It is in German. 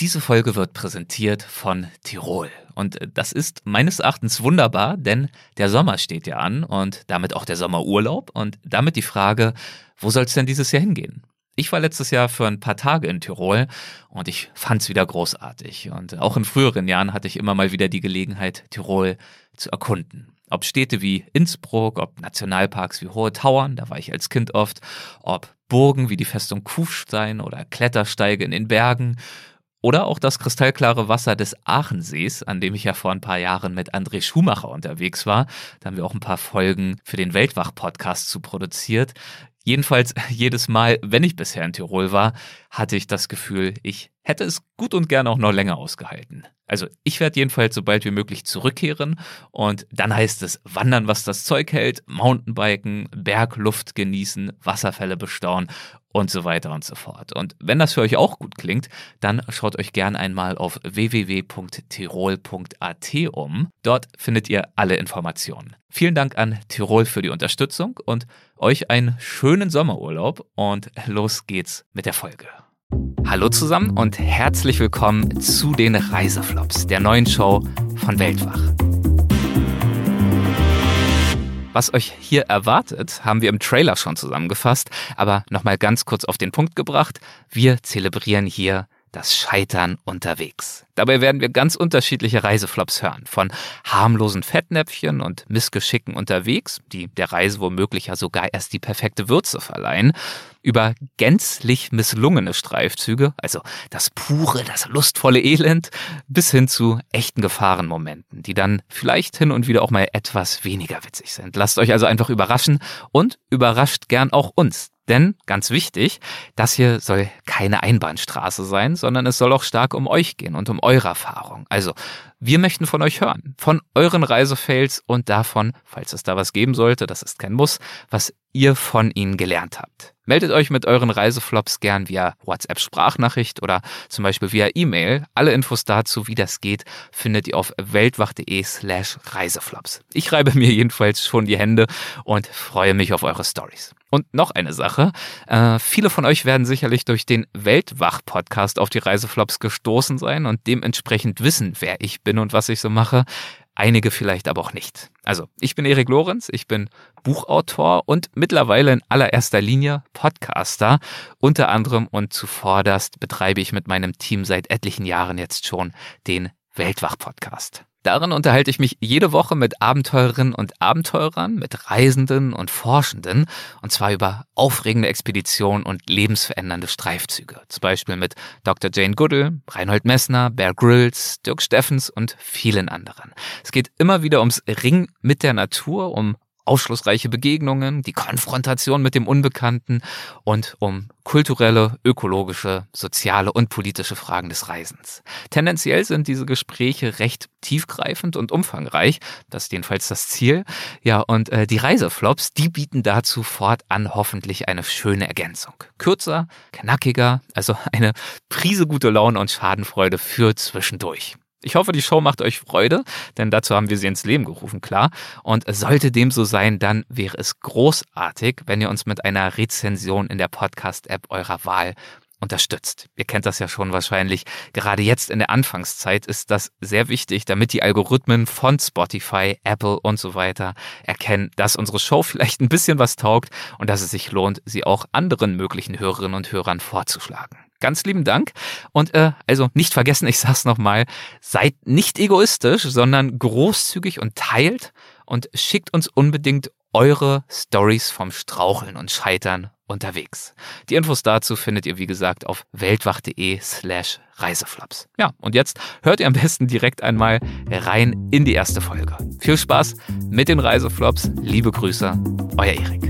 Diese Folge wird präsentiert von Tirol. Und das ist meines Erachtens wunderbar, denn der Sommer steht ja an und damit auch der Sommerurlaub und damit die Frage, wo soll es denn dieses Jahr hingehen? Ich war letztes Jahr für ein paar Tage in Tirol und ich fand es wieder großartig. Und auch in früheren Jahren hatte ich immer mal wieder die Gelegenheit, Tirol zu erkunden. Ob Städte wie Innsbruck, ob Nationalparks wie Hohe Tauern, da war ich als Kind oft, ob Burgen wie die Festung Kufstein oder Klettersteige in den Bergen oder auch das kristallklare Wasser des Aachensees, an dem ich ja vor ein paar Jahren mit André Schumacher unterwegs war. Da haben wir auch ein paar Folgen für den Weltwach-Podcast zu produziert. Jedenfalls jedes Mal, wenn ich bisher in Tirol war, hatte ich das Gefühl, ich hätte es gut und gern auch noch länger ausgehalten. Also ich werde jedenfalls so bald wie möglich zurückkehren und dann heißt es wandern, was das Zeug hält, Mountainbiken, Bergluft genießen, Wasserfälle bestaunen und so weiter und so fort. Und wenn das für euch auch gut klingt, dann schaut euch gern einmal auf www.tirol.at um. Dort findet ihr alle Informationen. Vielen Dank an Tirol für die Unterstützung und euch einen schönen Sommerurlaub und los geht's mit der Folge. Hallo zusammen und herzlich willkommen zu den Reiseflops, der neuen Show von Weltwach. Was euch hier erwartet, haben wir im Trailer schon zusammengefasst, aber nochmal ganz kurz auf den Punkt gebracht. Wir zelebrieren hier das Scheitern unterwegs. Dabei werden wir ganz unterschiedliche Reiseflops hören. Von harmlosen Fettnäpfchen und Missgeschicken unterwegs, die der Reise womöglich ja sogar erst die perfekte Würze verleihen, über gänzlich misslungene Streifzüge, also das pure, das lustvolle Elend, bis hin zu echten Gefahrenmomenten, die dann vielleicht hin und wieder auch mal etwas weniger witzig sind. Lasst euch also einfach überraschen und überrascht gern auch uns. Denn, ganz wichtig, das hier soll keine Einbahnstraße sein, sondern es soll auch stark um euch gehen und um eure Erfahrung. Also, wir möchten von euch hören, von euren Reisefails und davon, falls es da was geben sollte, das ist kein Muss, was ihr von ihnen gelernt habt. Meldet euch mit euren Reiseflops gern via WhatsApp-Sprachnachricht oder zum Beispiel via E-Mail. Alle Infos dazu, wie das geht, findet ihr auf weltwach.de slash Reiseflops. Ich reibe mir jedenfalls schon die Hände und freue mich auf eure Stories. Und noch eine Sache. Äh, viele von euch werden sicherlich durch den Weltwach-Podcast auf die Reiseflops gestoßen sein und dementsprechend wissen, wer ich bin und was ich so mache einige vielleicht aber auch nicht. Also, ich bin Erik Lorenz, ich bin Buchautor und mittlerweile in allererster Linie Podcaster. Unter anderem und zuvorderst betreibe ich mit meinem Team seit etlichen Jahren jetzt schon den Weltwach-Podcast. Darin unterhalte ich mich jede Woche mit Abenteurerinnen und Abenteurern, mit Reisenden und Forschenden, und zwar über aufregende Expeditionen und lebensverändernde Streifzüge. Zum Beispiel mit Dr. Jane Goodall, Reinhold Messner, Bear Grylls, Dirk Steffens und vielen anderen. Es geht immer wieder ums Ring mit der Natur, um aufschlussreiche Begegnungen, die Konfrontation mit dem Unbekannten und um kulturelle, ökologische, soziale und politische Fragen des Reisens. Tendenziell sind diese Gespräche recht tiefgreifend und umfangreich, das ist jedenfalls das Ziel. Ja, und äh, die Reiseflops, die bieten dazu fortan hoffentlich eine schöne Ergänzung. Kürzer, knackiger, also eine Prise gute Laune und Schadenfreude für zwischendurch. Ich hoffe, die Show macht euch Freude, denn dazu haben wir sie ins Leben gerufen, klar. Und sollte dem so sein, dann wäre es großartig, wenn ihr uns mit einer Rezension in der Podcast-App eurer Wahl unterstützt. Ihr kennt das ja schon wahrscheinlich. Gerade jetzt in der Anfangszeit ist das sehr wichtig, damit die Algorithmen von Spotify, Apple und so weiter erkennen, dass unsere Show vielleicht ein bisschen was taugt und dass es sich lohnt, sie auch anderen möglichen Hörerinnen und Hörern vorzuschlagen. Ganz lieben Dank. Und äh, also nicht vergessen, ich sag's nochmal, seid nicht egoistisch, sondern großzügig und teilt und schickt uns unbedingt eure Stories vom Straucheln und Scheitern unterwegs. Die Infos dazu findet ihr, wie gesagt, auf weltwach.de slash Reiseflops. Ja, und jetzt hört ihr am besten direkt einmal rein in die erste Folge. Viel Spaß mit den Reiseflops. Liebe Grüße, euer Erik.